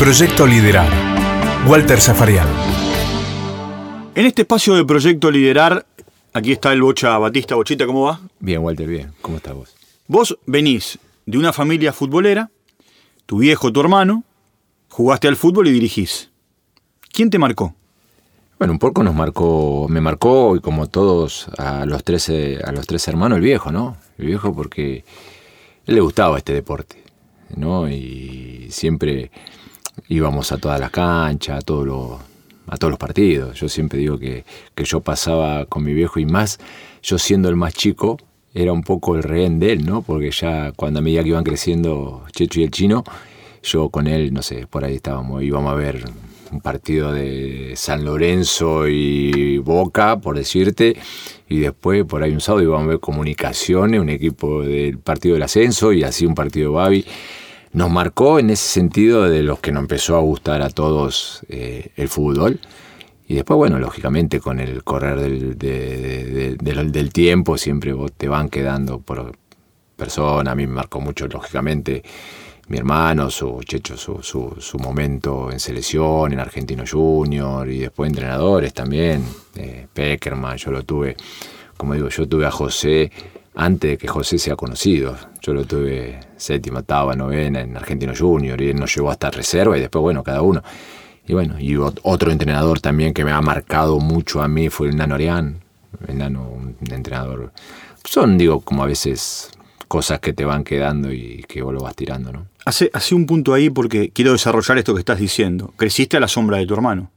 Proyecto Liderar. Walter Zafarian. En este espacio de Proyecto Liderar, aquí está el Bocha Batista. Bochita, ¿cómo va? Bien, Walter, bien. ¿Cómo estás vos? Vos venís de una familia futbolera, tu viejo, tu hermano, jugaste al fútbol y dirigís. ¿Quién te marcó? Bueno, un poco nos marcó, me marcó, y como todos, a los tres, a los tres hermanos, el viejo, ¿no? El viejo porque él le gustaba este deporte, ¿no? Y siempre íbamos a todas las canchas, a, todos los, a todos los partidos. Yo siempre digo que, que yo pasaba con mi viejo y más, yo siendo el más chico, era un poco el rehén de él, ¿no? Porque ya cuando a medida que iban creciendo Checho y el chino, yo con él, no sé, por ahí estábamos, íbamos a ver un partido de San Lorenzo y Boca, por decirte, y después por ahí un sábado íbamos a ver Comunicaciones, un equipo del partido del ascenso y así un partido de Babi. Nos marcó en ese sentido de los que nos empezó a gustar a todos eh, el fútbol. Y después, bueno, lógicamente con el correr del, del tiempo siempre vos te van quedando por persona. A mí me marcó mucho, lógicamente, mi hermano, su Checho, su, su, momento en selección, en Argentino Junior y después entrenadores también, eh, Peckerman, yo lo tuve, como digo, yo tuve a José antes de que José sea conocido. Yo lo tuve séptima, octava, novena en Argentino Junior y él nos llevó hasta reserva y después, bueno, cada uno. Y bueno, y otro entrenador también que me ha marcado mucho a mí fue el Nano Arián, el Nano, un entrenador. Son, digo, como a veces cosas que te van quedando y que vos lo vas tirando, ¿no? Hace, hace un punto ahí porque quiero desarrollar esto que estás diciendo. Creciste a la sombra de tu hermano.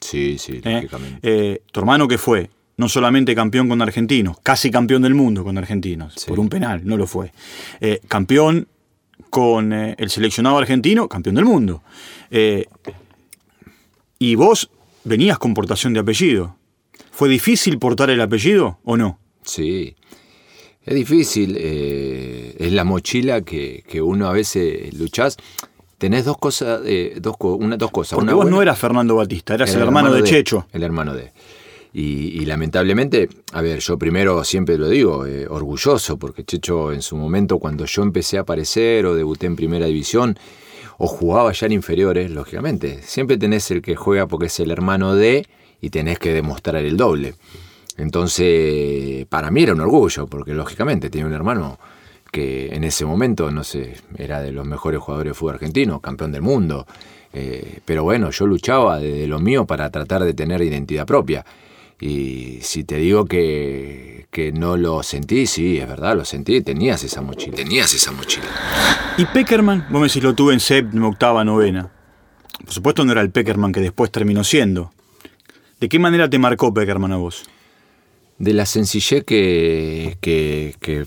Sí, sí, ¿Eh? lógicamente. Eh, tu hermano que fue no solamente campeón con argentinos, casi campeón del mundo con argentinos, por un penal, no lo fue. Eh, campeón con el seleccionado argentino, campeón del mundo. y vos venías con portación de apellido. ¿Fue difícil portar el apellido o no? Sí, es difícil, eh, es la mochila que, uno a veces luchás. Tenés dos cosas, eh, dos, una, dos cosas. Porque vos no eras Fernando Batista, eras el, hermano, de, Checho. El hermano de. Y, lamentablemente, a ver, yo primero siempre lo digo, eh, orgulloso, porque Checho en su momento, cuando yo empecé a aparecer o debuté en primera división, o jugaba ya en inferiores, lógicamente, siempre tenés el que juega porque es el hermano de y tenés que demostrar el doble. Entonces, para mí era un orgullo, porque lógicamente tenía un hermano que en ese momento, no sé, era de los mejores jugadores de fútbol argentino, campeón del mundo. Eh, pero bueno, yo luchaba desde lo mío para tratar de tener identidad propia. Y si te digo que, que, no lo sentí, sí, es verdad, lo sentí, tenías esa mochila. Tenías esa mochila. ¿Y Peckerman? Vos me decís, lo tuve en séptima, octava, novena. Por supuesto no era el Peckerman que después terminó siendo. ¿De qué manera te marcó Peckerman a vos? de la sencillez que, que,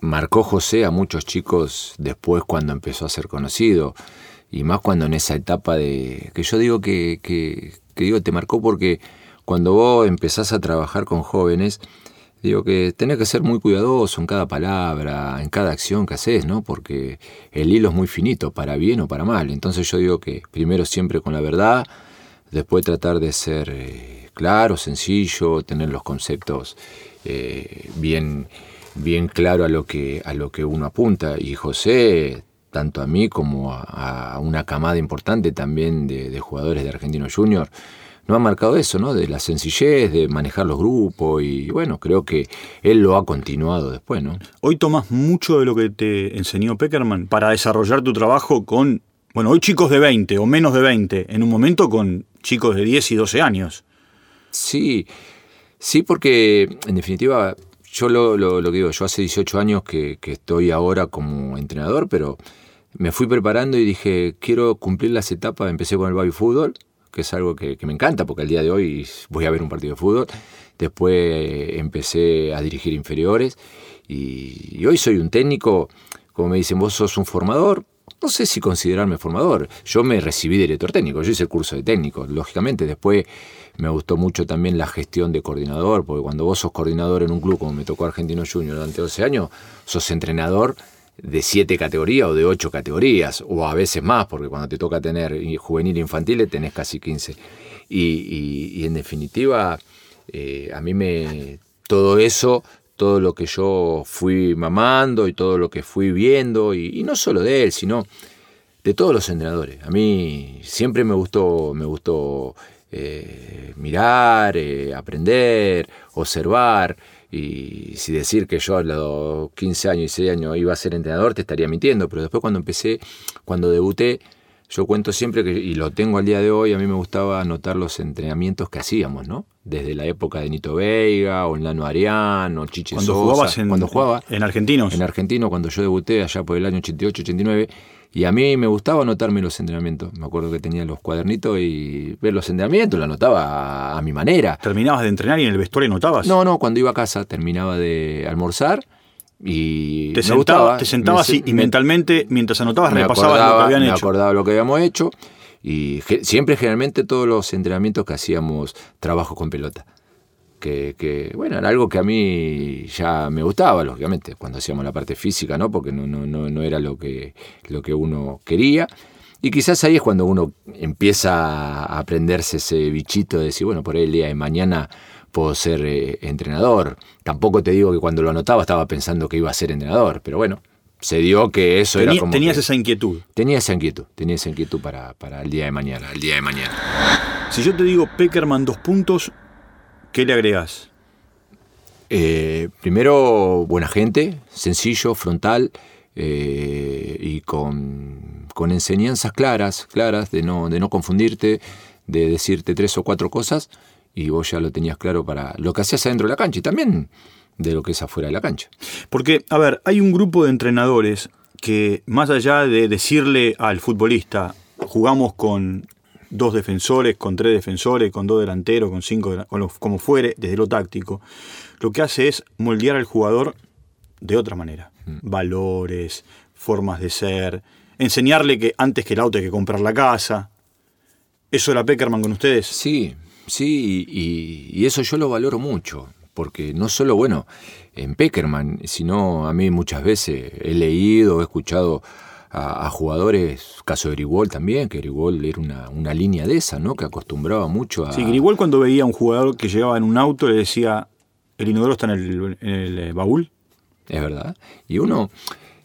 marcó José a muchos chicos después cuando empezó a ser conocido y más cuando en esa etapa de que yo digo que, que, digo te marcó porque cuando vos empezás a trabajar con jóvenes digo que tenés que ser muy cuidadoso en cada palabra en cada acción que haces no porque el hilo es muy finito para bien o para mal entonces yo digo que primero siempre con la verdad después tratar de ser eh, claro, sencillo, tener los conceptos eh, bien, bien claro a lo, que, a lo que uno apunta. Y José, tanto a mí como a, una camada importante también de, jugadores de Argentino Junior, no ha marcado eso, ¿no? De la sencillez, de manejar los grupos y bueno, creo que él lo ha continuado después, ¿no? Hoy tomas mucho de lo que te enseñó Peckerman para desarrollar tu trabajo con, bueno, hoy chicos de 20 o menos de 20, en un momento con chicos de 10 y 12 años. Sí, sí, porque en definitiva, yo lo, lo, que digo, yo hace 18 años que, estoy ahora como entrenador, pero me fui preparando y dije, quiero cumplir las etapas, empecé con el baby fútbol, que es algo que, me encanta, porque al día de hoy voy a ver un partido de fútbol, después empecé a dirigir inferiores, y hoy soy un técnico, como me dicen, vos sos un formador, no sé si considerarme formador. Yo me recibí director técnico, yo hice el curso de técnico. Lógicamente, después me gustó mucho también la gestión de coordinador, porque cuando vos sos coordinador en un club como me tocó Argentino Junior durante 12 años, sos entrenador de 7 categorías o de 8 categorías, o a veces más, porque cuando te toca tener juvenil infantil tenés casi 15. Y, en definitiva, eh, a mí me. Todo eso todo lo que yo fui mamando y todo lo que fui viendo, y, no solo de él, sino de todos los entrenadores. A mí siempre me gustó, me gustó eh, mirar, eh, aprender, observar. Y si decir que yo a los 15 años y 6 años iba a ser entrenador, te estaría mintiendo. Pero después cuando empecé, cuando debuté, yo cuento siempre que, y lo tengo al día de hoy, a mí me gustaba anotar los entrenamientos que hacíamos, ¿no? Desde la época de Nito Veiga, o Lano Ariano, Chiche Cuando Sosa, jugabas en, cuando jugaba en Argentinos. en Argentino, cuando yo debuté allá por el año 88, 89, y a mí me gustaba anotarme los entrenamientos. Me acuerdo que tenía los cuadernitos y ver los entrenamientos, lo anotaba a, mi manera. ¿Terminabas de entrenar y en el vestuario notabas? No, no, cuando iba a casa terminaba de almorzar y Te, me sentaba- gustaba. te sentabas Me- y, y me- mentalmente, mientras anotabas, me repasabas lo que habían me hecho. acordaba lo que habíamos hecho y siempre generalmente todos los entrenamientos que hacíamos trabajo con pelota. Que, que, bueno, era algo que a mí ya me gustaba, lógicamente, cuando hacíamos la parte física, ¿no? Porque no, no, no, no era lo que, lo que uno quería. Y quizás ahí es cuando uno empieza a aprenderse ese bichito de decir, bueno, por ahí el día de mañana puedo ser eh, entrenador. Tampoco te digo que cuando lo anotaba estaba pensando que iba a ser entrenador, pero bueno, se dio que eso Tení- era como... tenías que- esa inquietud. Tenía esa inquietud, tenía esa inquietud para, para el día de mañana. El día de mañana. Si yo te digo Peckerman dos puntos, ¿qué le agregás? Eh, primero, buena gente, sencillo, frontal eh, y con, con enseñanzas claras, claras, de no, de no confundirte, de decirte tres o cuatro cosas y vos ya lo tenías claro para lo que hacías adentro de la cancha y también de lo que es afuera de la cancha. Porque, a ver, hay un grupo de entrenadores que, más allá de decirle al futbolista, jugamos con dos defensores, con tres defensores, con dos delanteros, con cinco, con como fuere, desde lo táctico, lo que hace es moldear al jugador de otra manera. Valores, formas de ser, enseñarle que antes que el auto hay que comprar la casa. ¿Eso era Peckerman con ustedes? Sí, sí, y, y eso yo lo valoro mucho, porque no solo, bueno, en Peckerman, sino a mí muchas veces he leído, he escuchado a, a jugadores, caso de Grigol también, que Grigol era una, una línea de esa, ¿no? Que acostumbraba mucho a... Sí, igual cuando veía a un jugador que llegaba en un auto le decía, el inodoro está en el, en el, eh, baúl. Es verdad. Y uno,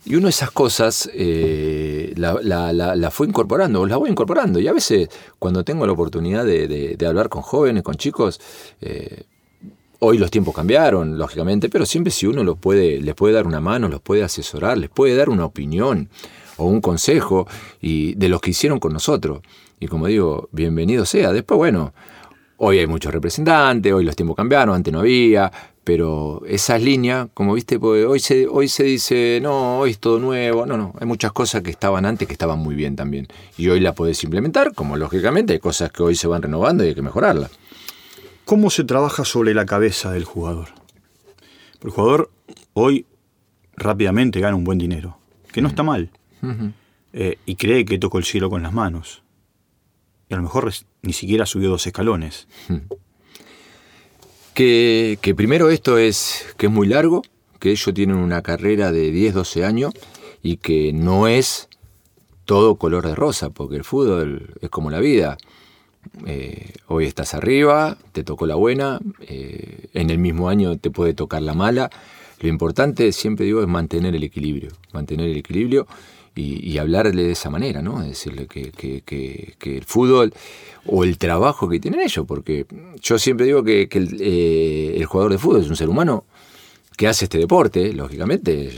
y uno esas cosas eh, la, la- la- la fue incorporando, o las voy incorporando. Y a veces, cuando tengo la oportunidad de, de- de hablar con jóvenes, con chicos, eh, hoy los tiempos cambiaron, lógicamente, pero siempre si uno los puede, les puede dar una mano, los puede asesorar, les puede dar una opinión o un consejo y de los que hicieron con nosotros. Y como digo, bienvenido sea. Después, bueno, Hoy hay muchos representantes, hoy los tiempos cambiaron, antes no había, pero esas líneas, como viste, pues hoy se, hoy se dice, no, hoy es todo nuevo, no, no, hay muchas cosas que estaban antes que estaban muy bien también. Y hoy las podés implementar, como lógicamente hay cosas que hoy se van renovando y hay que mejorarlas. ¿Cómo se trabaja sobre la cabeza del jugador? El jugador hoy rápidamente gana un buen dinero, que no está mal, eh, y cree que tocó el cielo con las manos. Y a lo mejor ni siquiera subió dos escalones. Que, que primero esto es que es muy largo, que ellos tienen una carrera de 10, 12 años y que no es todo color de rosa, porque el fútbol es como la vida. Eh, hoy estás arriba, te tocó la buena, eh, en el mismo año te puede tocar la mala. Lo importante, siempre digo, es mantener el equilibrio, mantener el equilibrio y, y hablarle de esa manera, ¿no? Decirle que, que- que- que el fútbol o el trabajo que tienen ellos, porque yo siempre digo que, eh, el jugador de fútbol es un ser humano que hace este deporte, lógicamente,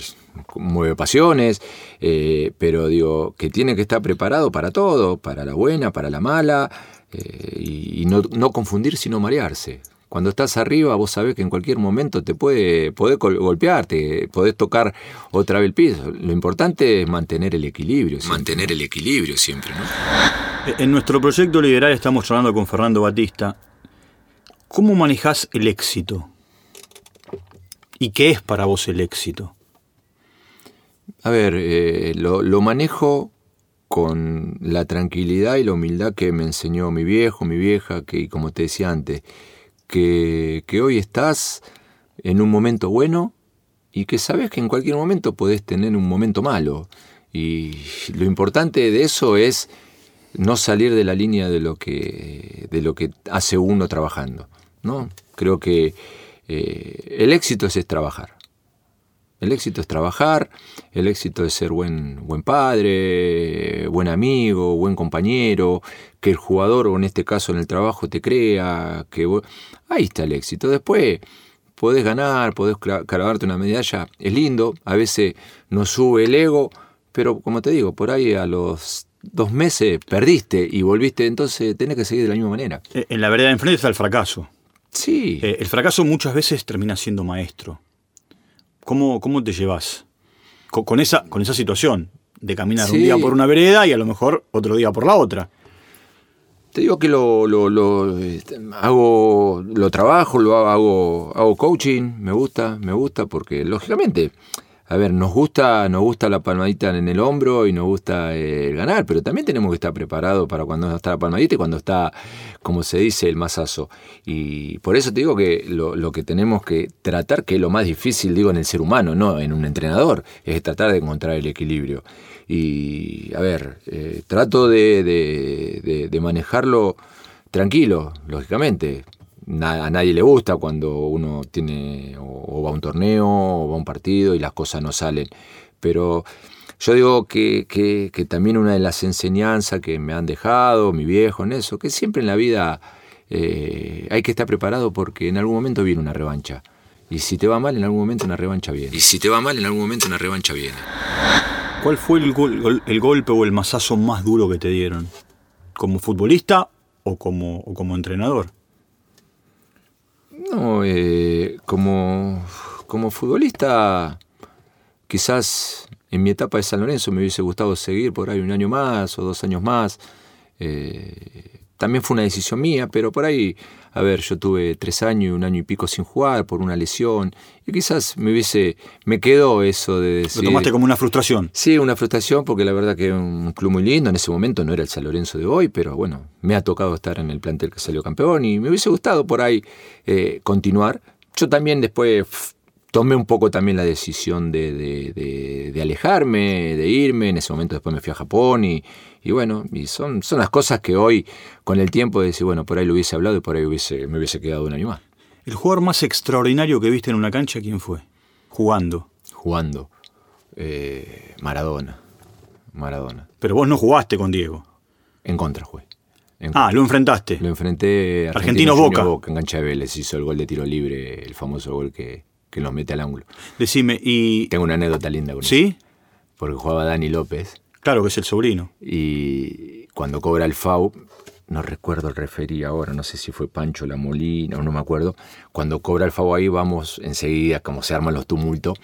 mueve pasiones, eh, pero digo, que tiene que estar preparado para todo, para la buena, para la mala, eh, y, y no, no confundir sino marearse. Cuando estás arriba, vos sabés que en cualquier momento te puede, podés gol- golpearte, podés tocar otra vez el piso. Lo importante es mantener el equilibrio. Mantener el equilibrio siempre, ¿no? Eh, En nuestro proyecto Liderar estamos hablando con Fernando Batista. ¿Cómo manejás el éxito? ¿Y qué es para vos el éxito? A ver, eh, lo, lo manejo con la tranquilidad y la humildad que me enseñó mi viejo, mi vieja, que y como te decía antes, que, que hoy estás en un momento bueno y que sabes que en cualquier momento podés tener un momento malo. Y lo importante de eso es no salir de la línea de lo que, de lo que hace uno trabajando. ¿no? Creo que eh, el éxito es, es trabajar El éxito es trabajar, el éxito es ser buen, buen padre, buen amigo, buen compañero, que el jugador, o en este caso en el trabajo, te crea, que ahí está el éxito. Después podés ganar, podés clavarte una medalla, es lindo, a veces nos sube el ego, pero como te digo, por ahí a los dos meses perdiste y volviste, entonces tenés que seguir de la misma manera. Eh, en la verdad enfrente está el fracaso. Sí. Eh, el fracaso muchas veces termina siendo maestro. ¿Cómo, cómo te llevas con, esa, con esa situación de caminar un día por una vereda y a lo mejor otro día por la otra? Te digo que lo, lo, este, hago, lo trabajo, lo hago, hago coaching, me gusta, me gusta, porque lógicamente a ver, nos gusta, nos gusta la palmadita en el hombro y nos gusta eh, ganar, pero también tenemos que estar preparados para cuando está la palmadita y cuando está, como se dice, el masazo. Y por eso te digo que lo, que tenemos que tratar, que es lo más difícil, digo, en el ser humano, no en un entrenador, es tratar de encontrar el equilibrio. Y, a ver, eh, trato de, de manejarlo tranquilo, lógicamente a nadie le gusta cuando uno tiene o, va a un torneo o va a un partido y las cosas no salen. Pero yo digo que, que, también una de las enseñanzas que me han dejado, mi viejo en eso, que siempre en la vida eh, hay que estar preparado porque en algún momento viene una revancha. Y si te va mal, en algún momento una revancha viene. Y si te va mal, en algún momento una revancha viene. ¿Cuál fue el, el golpe o el masazo más duro que te dieron? ¿Como futbolista o como, o como entrenador? No, eh, como, como futbolista, quizás en mi etapa de San Lorenzo me hubiese gustado seguir por ahí un año más o dos años más. Eh, también fue una decisión mía, pero por ahí, a ver, yo tuve tres años y un año y pico sin jugar por una lesión y quizás me hubiese, me quedó eso de decir... Lo tomaste como una frustración. Sí, una frustración porque la verdad que un club muy lindo, en ese momento no era el San Lorenzo de hoy, pero bueno, me ha tocado estar en el plantel que salió campeón y me hubiese gustado por ahí eh, continuar. Yo también después tomé un poco también la decisión de, de, alejarme, de irme. En ese momento después me fui a Japón y, y bueno, y son, son las cosas que hoy, con el tiempo, de decir, bueno, por ahí lo hubiese hablado y por ahí hubiese, me hubiese quedado un año más. ¿El jugador más extraordinario que viste en una cancha, quién fue? Jugando. Jugando. Eh, Maradona. Maradona. Pero vos no jugaste con Diego. En contra jugué. ah, lo enfrentaste. Lo enfrenté. Argentino, Boca. Boca. En cancha de Vélez hizo el gol de tiro libre, el famoso gol que, que nos mete al ángulo. Decime, y. Tengo una anécdota linda con ¿Sí? Porque jugaba Dani López. Claro que es el sobrino. Y cuando cobra el FAU, no recuerdo el referí ahora, no sé si fue Pancho La Molina o no me acuerdo. Cuando cobra el FAU ahí, vamos enseguida, como se arman los tumultos,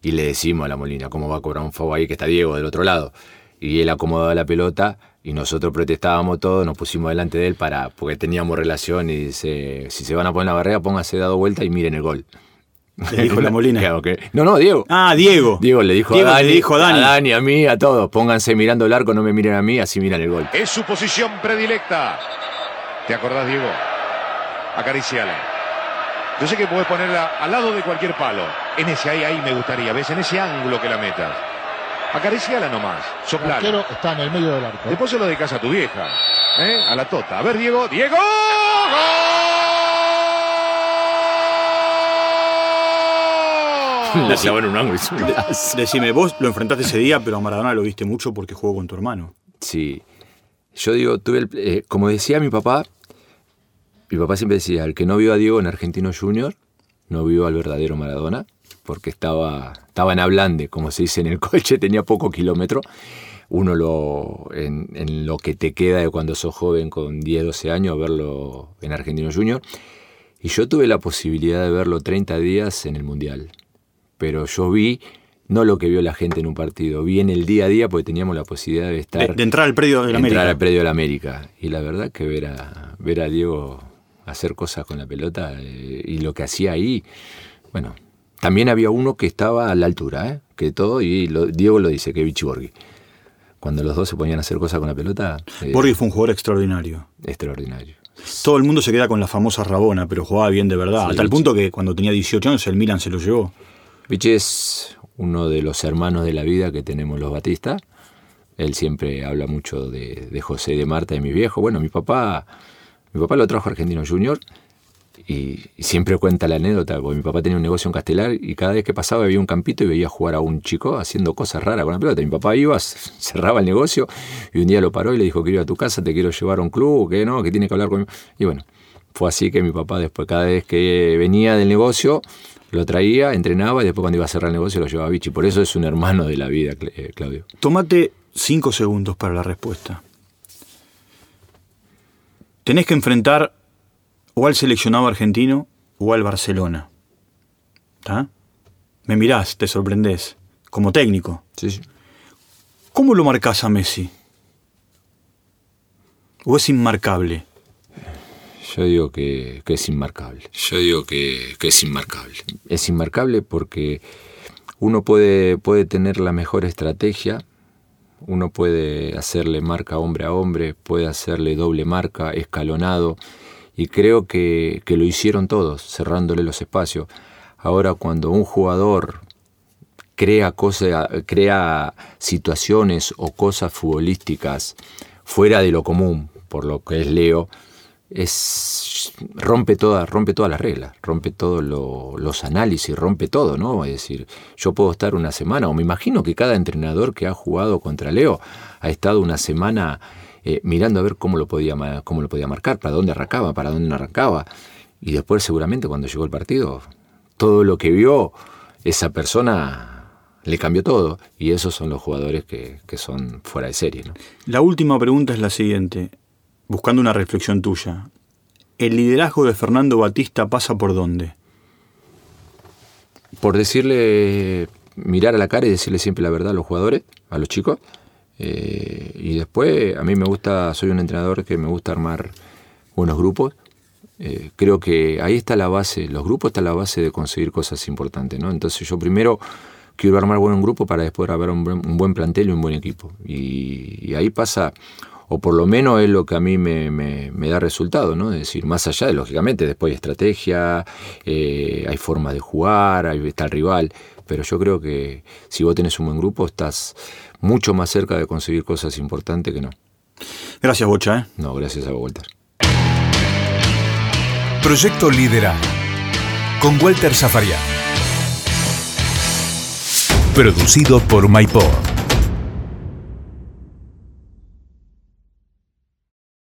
y le decimos a La Molina, ¿cómo va a cobrar un FAU ahí que está Diego del otro lado? Y él acomodaba la pelota y nosotros protestábamos todos, nos pusimos delante de él para, porque teníamos relación y dice, si se van a poner la barrera, póngase dado vuelta y miren el gol. Le dijo la Molina. No, no, Diego. Ah, Diego. Diego le dijo, a, Dani, dijo a, Dani. a mí, a todos. Pónganse mirando el arco, no me miren a mí, así miran el gol. Es su posición predilecta. ¿Te acordás, Diego? Acariciala. Yo sé que puedes ponerla al lado de cualquier palo. En ese ahí, ahí me gustaría. ¿Ves? En ese ángulo que la metas. Acariciala nomás. Soplala. El está en el medio del arco. Después se lo dedicas a tu vieja. ¿eh? A la tota. A ver, Diego. ¡Diego! ¡Gol! Decime, vos lo enfrentaste ese día, pero a Maradona lo viste mucho porque jugó con tu hermano. Sí. Yo digo, tuve el, eh, como decía mi papá, mi papá siempre decía, el que no vio a Diego en Argentino Junior, no vio al verdadero Maradona, porque estaba, estaba en Ablande, como se dice en el coche, tenía poco kilómetro. Uno lo, en, en, lo que te queda de cuando sos joven con 10, 12 años, verlo en Argentino Junior. Y yo tuve la posibilidad de verlo 30 días en el Mundial pero yo vi no lo que vio la gente en un partido, vi en el día a día porque teníamos la posibilidad de estar... De, entrar al predio de la América. Entrar al predio de la América. Y la verdad que ver a, ver a Diego hacer cosas con la pelota eh, y lo que hacía ahí, bueno, también había uno que estaba a la altura, ¿eh? que todo, y Diego lo dice, que Vichy Borghi. Cuando los dos se ponían a hacer cosas con la pelota... Eh, Borghi fue un jugador extraordinario. Extraordinario. Todo el mundo se queda con la famosa Rabona, pero jugaba bien de verdad. hasta el punto que cuando tenía 18 años el Milan se lo llevó. Vichy es uno de los hermanos de la vida que tenemos los Batista. Él siempre habla mucho de, José y de Marta, de mi viejo. Bueno, mi papá, mi papá lo trajo a Argentino Junior Y, siempre cuenta la anécdota, porque mi papá tenía un negocio en Castelar y cada vez que pasaba había un campito y veía jugar a un chico haciendo cosas raras con la pelota. Mi papá iba, cerraba el negocio y un día lo paró y le dijo, quiero ir a tu casa, te quiero llevar a un club, que no, que tiene que hablar con... Y bueno, fue así que mi papá después, cada vez que venía del negocio, lo traía, entrenaba y después cuando iba a cerrar el negocio lo llevaba a Vichy. Por eso es un hermano de la vida, eh, Claudio. Tómate cinco segundos para la respuesta. Tenés que enfrentar o al seleccionado argentino o al Barcelona. ¿Está? Me mirás, te sorprendés, como técnico. Sí, sí. ¿Cómo lo marcás a Messi? ¿O es inmarcable? Yo digo que, es inmarcable. Yo digo que, es inmarcable. Es inmarcable porque uno puede, puede tener la mejor estrategia, uno puede hacerle marca hombre a hombre, puede hacerle doble marca, escalonado, y creo que, lo hicieron todos, cerrándole los espacios. Ahora cuando un jugador crea, cosas, crea situaciones o cosas futbolísticas fuera de lo común, por lo que es Leo, es rompe todas rompe todas las reglas, rompe todos los análisis, rompe todo, ¿no? Es decir, yo puedo estar una semana, o me imagino que cada entrenador que ha jugado contra Leo ha estado una semana eh, mirando a ver cómo lo, podía, cómo lo podía marcar, para dónde arrancaba, para dónde no arrancaba. Y después seguramente cuando llegó el partido, todo lo que vio esa persona le cambió todo. Y esos son los jugadores que, son fuera de serie. La última pregunta es la siguiente, buscando una reflexión tuya. ¿El liderazgo de Fernando Batista pasa por dónde? Por decirle, mirar a la cara y decirle siempre la verdad a los jugadores, a los chicos, eh, y después, a mí me gusta, soy un entrenador que me gusta armar buenos grupos. Eh, creo que ahí está la base, los grupos están la base de conseguir cosas importantes, ¿no? Entonces yo primero quiero armar buen grupo para después haber un, buen plantel y un buen equipo. Y, ahí pasa, o por lo menos es lo que a mí me, da resultado, ¿no? Es decir, más allá de, lógicamente, después hay estrategia, eh, hay forma de jugar, ahí está el rival, pero yo creo que si vos tenés un buen grupo estás mucho más cerca de conseguir cosas importantes que no. Gracias, Bocha. ¿eh? No, gracias a vos, Walter. Proyecto Liderazgo con Walter Zafarian. Producido por MyPod.